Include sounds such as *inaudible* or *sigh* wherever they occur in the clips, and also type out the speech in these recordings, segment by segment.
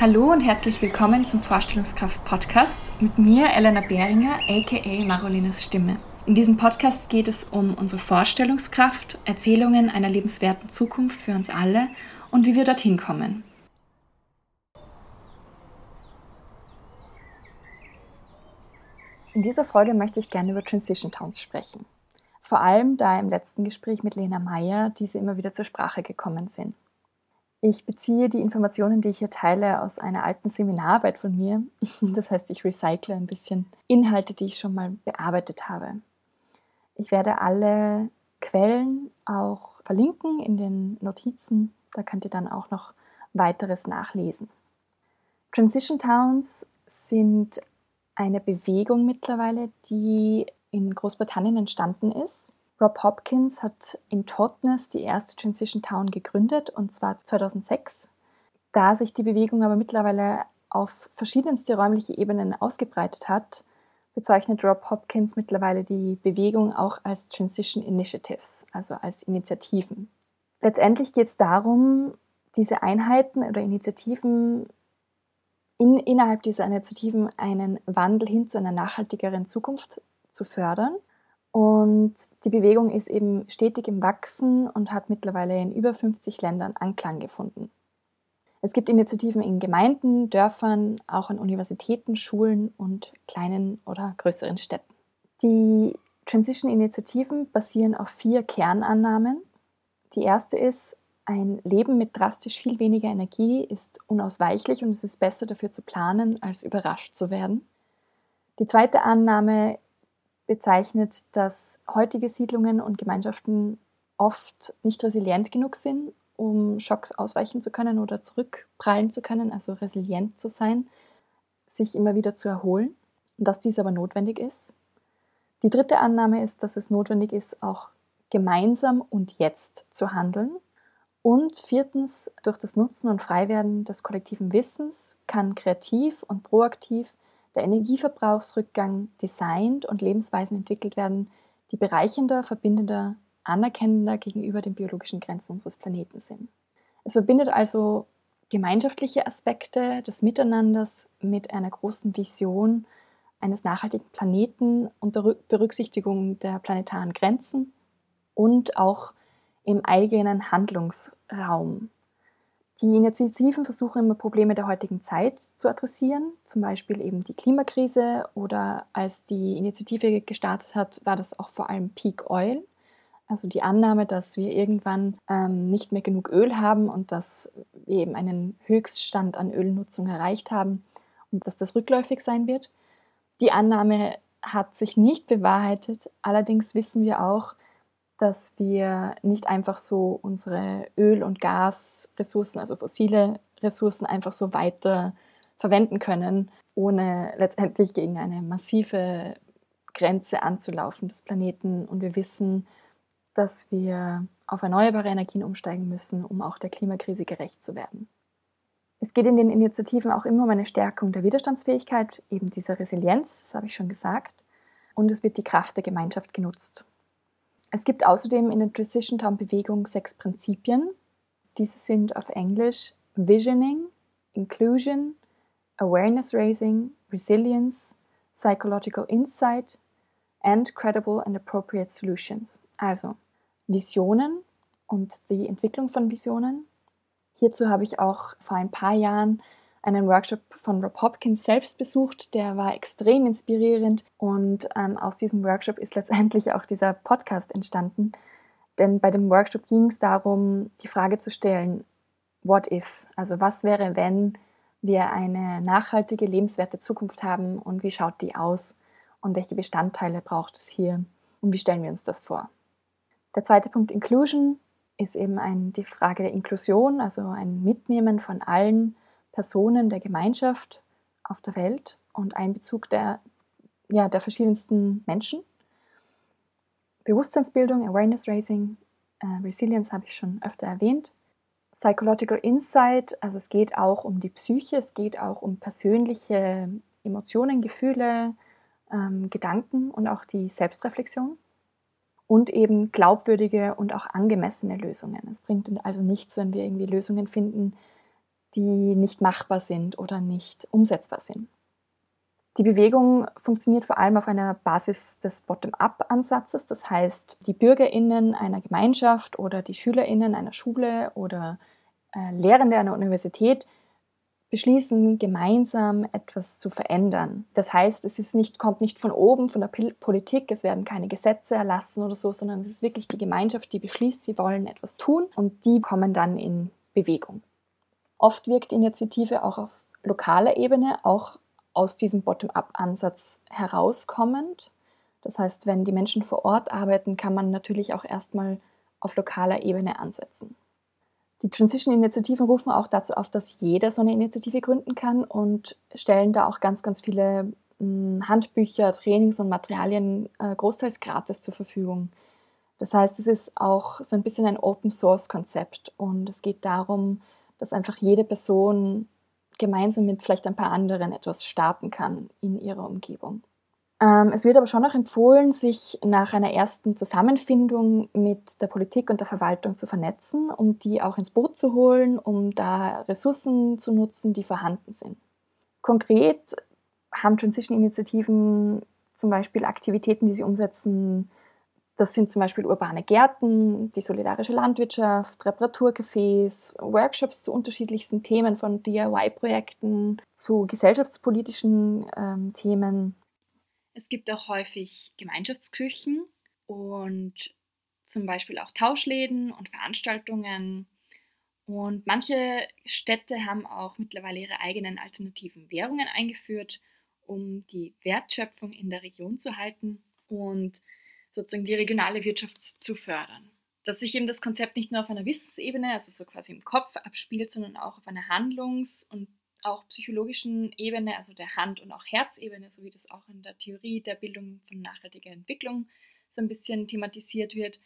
Hallo und herzlich willkommen zum Vorstellungskraft Podcast mit mir, Elena Behringer, aka Marolinas Stimme. In diesem Podcast geht es um unsere Vorstellungskraft, Erzählungen einer lebenswerten Zukunft für uns alle und wie wir dorthin kommen. In dieser Folge möchte ich gerne über Transition Towns sprechen. Vor allem, da im letzten Gespräch mit Lena Meyer diese immer wieder zur Sprache gekommen sind. Ich beziehe die Informationen, die ich hier teile, aus einer alten Seminararbeit von mir. *laughs* Das heißt, ich recycle ein bisschen Inhalte, die ich schon mal bearbeitet habe. Ich werde alle Quellen auch verlinken in den Notizen. Da könnt ihr dann auch noch weiteres nachlesen. Transition Towns sind eine Bewegung mittlerweile, die in Großbritannien entstanden ist Rob Hopkins hat in Totnes die erste Transition Town gegründet, und zwar 2006. Da sich die Bewegung aber mittlerweile auf verschiedenste räumliche Ebenen ausgebreitet hat, bezeichnet Rob Hopkins mittlerweile die Bewegung auch als Transition Initiatives, also als Initiativen. Letztendlich geht es darum, diese Einheiten oder Initiativen in, innerhalb dieser Initiativen einen Wandel hin zu einer nachhaltigeren Zukunft zu fördern und die Bewegung ist eben stetig im Wachsen und hat mittlerweile in über 50 Ländern Anklang gefunden. Es gibt Initiativen in Gemeinden, Dörfern, auch an Universitäten, Schulen und kleinen oder größeren Städten. Die Transition-Initiativen basieren auf vier Kernannahmen. Die erste ist, ein Leben mit drastisch viel weniger Energie ist unausweichlich und es ist besser dafür zu planen, als überrascht zu werden. Die zweite Annahme bezeichnet, dass heutige Siedlungen und Gemeinschaften oft nicht resilient genug sind, um Schocks ausweichen zu können oder zurückprallen zu können, also resilient zu sein, sich immer wieder zu erholen und dass dies aber notwendig ist. Die dritte Annahme ist, dass es notwendig ist, auch gemeinsam und jetzt zu handeln. Und viertens, durch das Nutzen und Freiwerden des kollektiven Wissens kann kreativ und proaktiv der Energieverbrauchsrückgang designt und Lebensweisen entwickelt werden, die bereichender, verbindender, anerkennender gegenüber den biologischen Grenzen unseres Planeten sind. Es verbindet also gemeinschaftliche Aspekte des Miteinanders mit einer großen Vision eines nachhaltigen Planeten unter Berücksichtigung der planetaren Grenzen und auch im eigenen Handlungsraum. Die Initiativen versuchen immer Probleme der heutigen Zeit zu adressieren, zum Beispiel eben die Klimakrise oder als die Initiative gestartet hat, war das auch vor allem Peak Oil, also die Annahme, dass wir irgendwann ähm, nicht mehr genug Öl haben und dass wir eben einen Höchststand an Ölnutzung erreicht haben und dass das rückläufig sein wird. Die Annahme hat sich nicht bewahrheitet, allerdings wissen wir auch, dass wir nicht einfach so unsere Öl- und Gasressourcen, also fossile Ressourcen, einfach so weiter verwenden können, ohne letztendlich gegen eine massive Grenze anzulaufen des Planeten. Und wir wissen, dass wir auf erneuerbare Energien umsteigen müssen, um auch der Klimakrise gerecht zu werden. Es geht in den Initiativen auch immer um eine Stärkung der Widerstandsfähigkeit, eben dieser Resilienz, das habe ich schon gesagt. Und es wird die Kraft der Gemeinschaft genutzt. Es gibt außerdem in der Transition Town Bewegung sechs Prinzipien. Diese sind auf Englisch Visioning, Inclusion, Awareness Raising, Resilience, Psychological Insight and Credible and Appropriate Solutions. Also Visionen und die Entwicklung von Visionen. Hierzu habe ich auch vor ein paar Jahren einen Workshop von Rob Hopkins selbst besucht. Der war extrem inspirierend und ähm, aus diesem Workshop ist letztendlich auch dieser Podcast entstanden. Denn bei dem Workshop ging es darum, die Frage zu stellen, what if? Also was wäre, wenn wir eine nachhaltige, lebenswerte Zukunft haben und wie schaut die aus und welche Bestandteile braucht es hier und wie stellen wir uns das vor? Der zweite Punkt Inclusion ist eben ein, die Frage der Inklusion, also ein Mitnehmen von allen Personen der Gemeinschaft auf der Welt und Einbezug der, ja, der verschiedensten Menschen. Bewusstseinsbildung, Awareness Raising, äh, Resilience habe ich schon öfter erwähnt. Psychological Insight, also es geht auch um die Psyche, es geht auch um persönliche Emotionen, Gefühle, ähm, Gedanken und auch die Selbstreflexion. Und eben glaubwürdige und auch angemessene Lösungen. Es bringt also nichts, wenn wir irgendwie Lösungen finden, die nicht machbar sind oder nicht umsetzbar sind. Die Bewegung funktioniert vor allem auf einer Basis des Bottom-up-Ansatzes. Das heißt, die Bürgerinnen einer Gemeinschaft oder die Schülerinnen einer Schule oder äh, Lehrende einer Universität beschließen, gemeinsam etwas zu verändern. Das heißt, es ist nicht, kommt nicht von oben, von der Politik, es werden keine Gesetze erlassen oder so, sondern es ist wirklich die Gemeinschaft, die beschließt, sie wollen etwas tun und die kommen dann in Bewegung. Oft wirkt Initiative auch auf lokaler Ebene, auch aus diesem Bottom-up-Ansatz herauskommend. Das heißt, wenn die Menschen vor Ort arbeiten, kann man natürlich auch erstmal auf lokaler Ebene ansetzen. Die Transition-Initiativen rufen auch dazu auf, dass jeder so eine Initiative gründen kann und stellen da auch ganz, ganz viele hm, Handbücher, Trainings und Materialien äh, großteils gratis zur Verfügung. Das heißt, es ist auch so ein bisschen ein Open-Source-Konzept und es geht darum, dass einfach jede Person gemeinsam mit vielleicht ein paar anderen etwas starten kann in ihrer Umgebung. Ähm, es wird aber schon auch empfohlen, sich nach einer ersten Zusammenfindung mit der Politik und der Verwaltung zu vernetzen, um die auch ins Boot zu holen, um da Ressourcen zu nutzen, die vorhanden sind. Konkret haben Transition-Initiativen zum Beispiel Aktivitäten, die sie umsetzen, das sind zum Beispiel urbane Gärten, die solidarische Landwirtschaft, Reparaturcafés, Workshops zu unterschiedlichsten Themen, von DIY-Projekten zu gesellschaftspolitischen ähm, Themen. Es gibt auch häufig Gemeinschaftsküchen und zum Beispiel auch Tauschläden und Veranstaltungen. Und manche Städte haben auch mittlerweile ihre eigenen alternativen Währungen eingeführt, um die Wertschöpfung in der Region zu halten. Und sozusagen die regionale Wirtschaft zu fördern. Dass sich eben das Konzept nicht nur auf einer Wissensebene, also so quasi im Kopf abspielt, sondern auch auf einer Handlungs- und auch psychologischen Ebene, also der Hand- und auch Herzebene, so wie das auch in der Theorie der Bildung von nachhaltiger Entwicklung so ein bisschen thematisiert wird,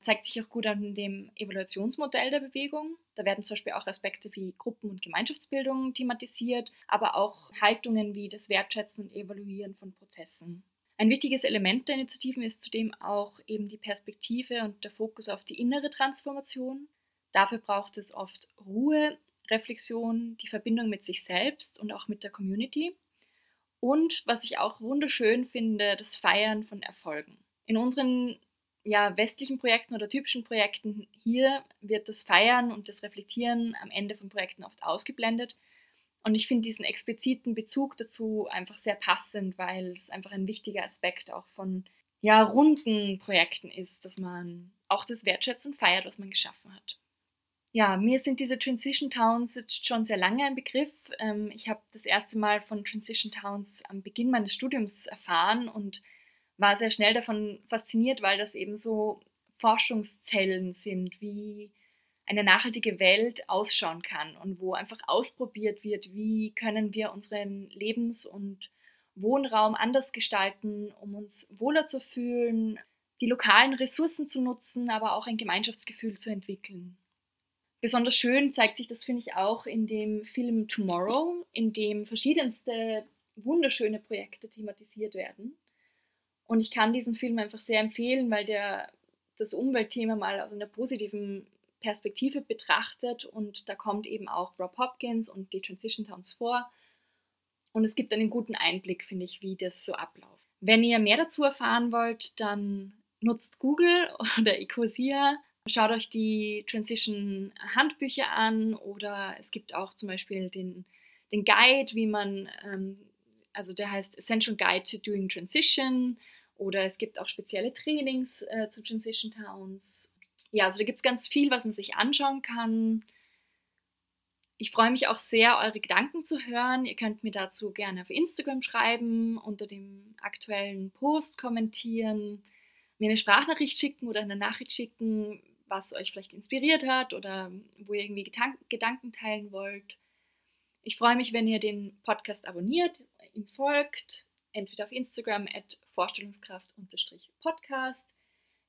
zeigt sich auch gut an dem Evaluationsmodell der Bewegung. Da werden zum Beispiel auch Aspekte wie Gruppen- und Gemeinschaftsbildung thematisiert, aber auch Haltungen wie das Wertschätzen und Evaluieren von Prozessen ein wichtiges Element der Initiativen ist zudem auch eben die Perspektive und der Fokus auf die innere Transformation. Dafür braucht es oft Ruhe, Reflexion, die Verbindung mit sich selbst und auch mit der Community. Und was ich auch wunderschön finde, das Feiern von Erfolgen. In unseren ja, westlichen Projekten oder typischen Projekten hier wird das Feiern und das Reflektieren am Ende von Projekten oft ausgeblendet. Und ich finde diesen expliziten Bezug dazu einfach sehr passend, weil es einfach ein wichtiger Aspekt auch von ja, runden Projekten ist, dass man auch das wertschätzt und feiert, was man geschaffen hat. Ja, mir sind diese Transition Towns jetzt schon sehr lange ein Begriff. Ähm, ich habe das erste Mal von Transition Towns am Beginn meines Studiums erfahren und war sehr schnell davon fasziniert, weil das eben so Forschungszellen sind, wie eine nachhaltige Welt ausschauen kann und wo einfach ausprobiert wird, wie können wir unseren Lebens- und Wohnraum anders gestalten, um uns wohler zu fühlen, die lokalen Ressourcen zu nutzen, aber auch ein Gemeinschaftsgefühl zu entwickeln. Besonders schön zeigt sich das, finde ich, auch in dem Film Tomorrow, in dem verschiedenste wunderschöne Projekte thematisiert werden. Und ich kann diesen Film einfach sehr empfehlen, weil der das Umweltthema mal aus einer positiven Perspektive betrachtet und da kommt eben auch Rob Hopkins und die Transition Towns vor. Und es gibt einen guten Einblick, finde ich, wie das so abläuft. Wenn ihr mehr dazu erfahren wollt, dann nutzt Google *laughs* oder Ecosia. Schaut euch die Transition Handbücher an oder es gibt auch zum Beispiel den, den Guide, wie man, ähm, also der heißt Essential Guide to Doing Transition oder es gibt auch spezielle Trainings äh, zu Transition Towns ja, also da gibt es ganz viel, was man sich anschauen kann. Ich freue mich auch sehr, eure Gedanken zu hören. Ihr könnt mir dazu gerne auf Instagram schreiben, unter dem aktuellen Post kommentieren, mir eine Sprachnachricht schicken oder eine Nachricht schicken, was euch vielleicht inspiriert hat oder wo ihr irgendwie Gedanken teilen wollt. Ich freue mich, wenn ihr den Podcast abonniert, ihm folgt, entweder auf Instagram at Vorstellungskraft-Podcast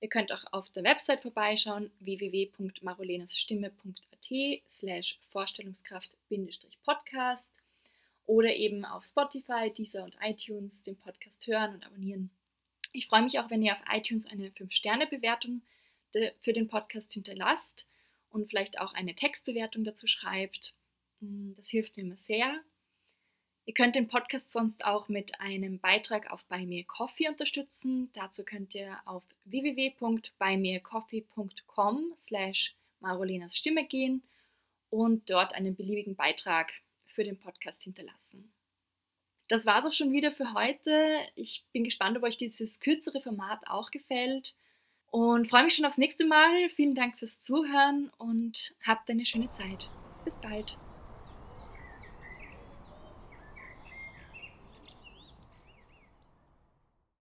Ihr könnt auch auf der Website vorbeischauen www.marolenasstimme.at slash Vorstellungskraft-Podcast oder eben auf Spotify, Deezer und iTunes den Podcast hören und abonnieren. Ich freue mich auch, wenn ihr auf iTunes eine 5-Sterne-Bewertung für den Podcast hinterlasst und vielleicht auch eine Textbewertung dazu schreibt. Mm, das hilft mir immer sehr. Ihr könnt den Podcast sonst auch mit einem Beitrag auf Buy Me Coffee unterstützen. Dazu könnt ihr auf www.buymeacoffee.com slash Marolinas Stimme gehen und dort einen beliebigen Beitrag für den Podcast hinterlassen. Das war es auch schon wieder für heute. Ich bin gespannt, ob euch dieses kürzere Format auch gefällt und freue mich schon aufs nächste Mal. Vielen Dank fürs Zuhören und habt eine schöne Zeit. Bis bald.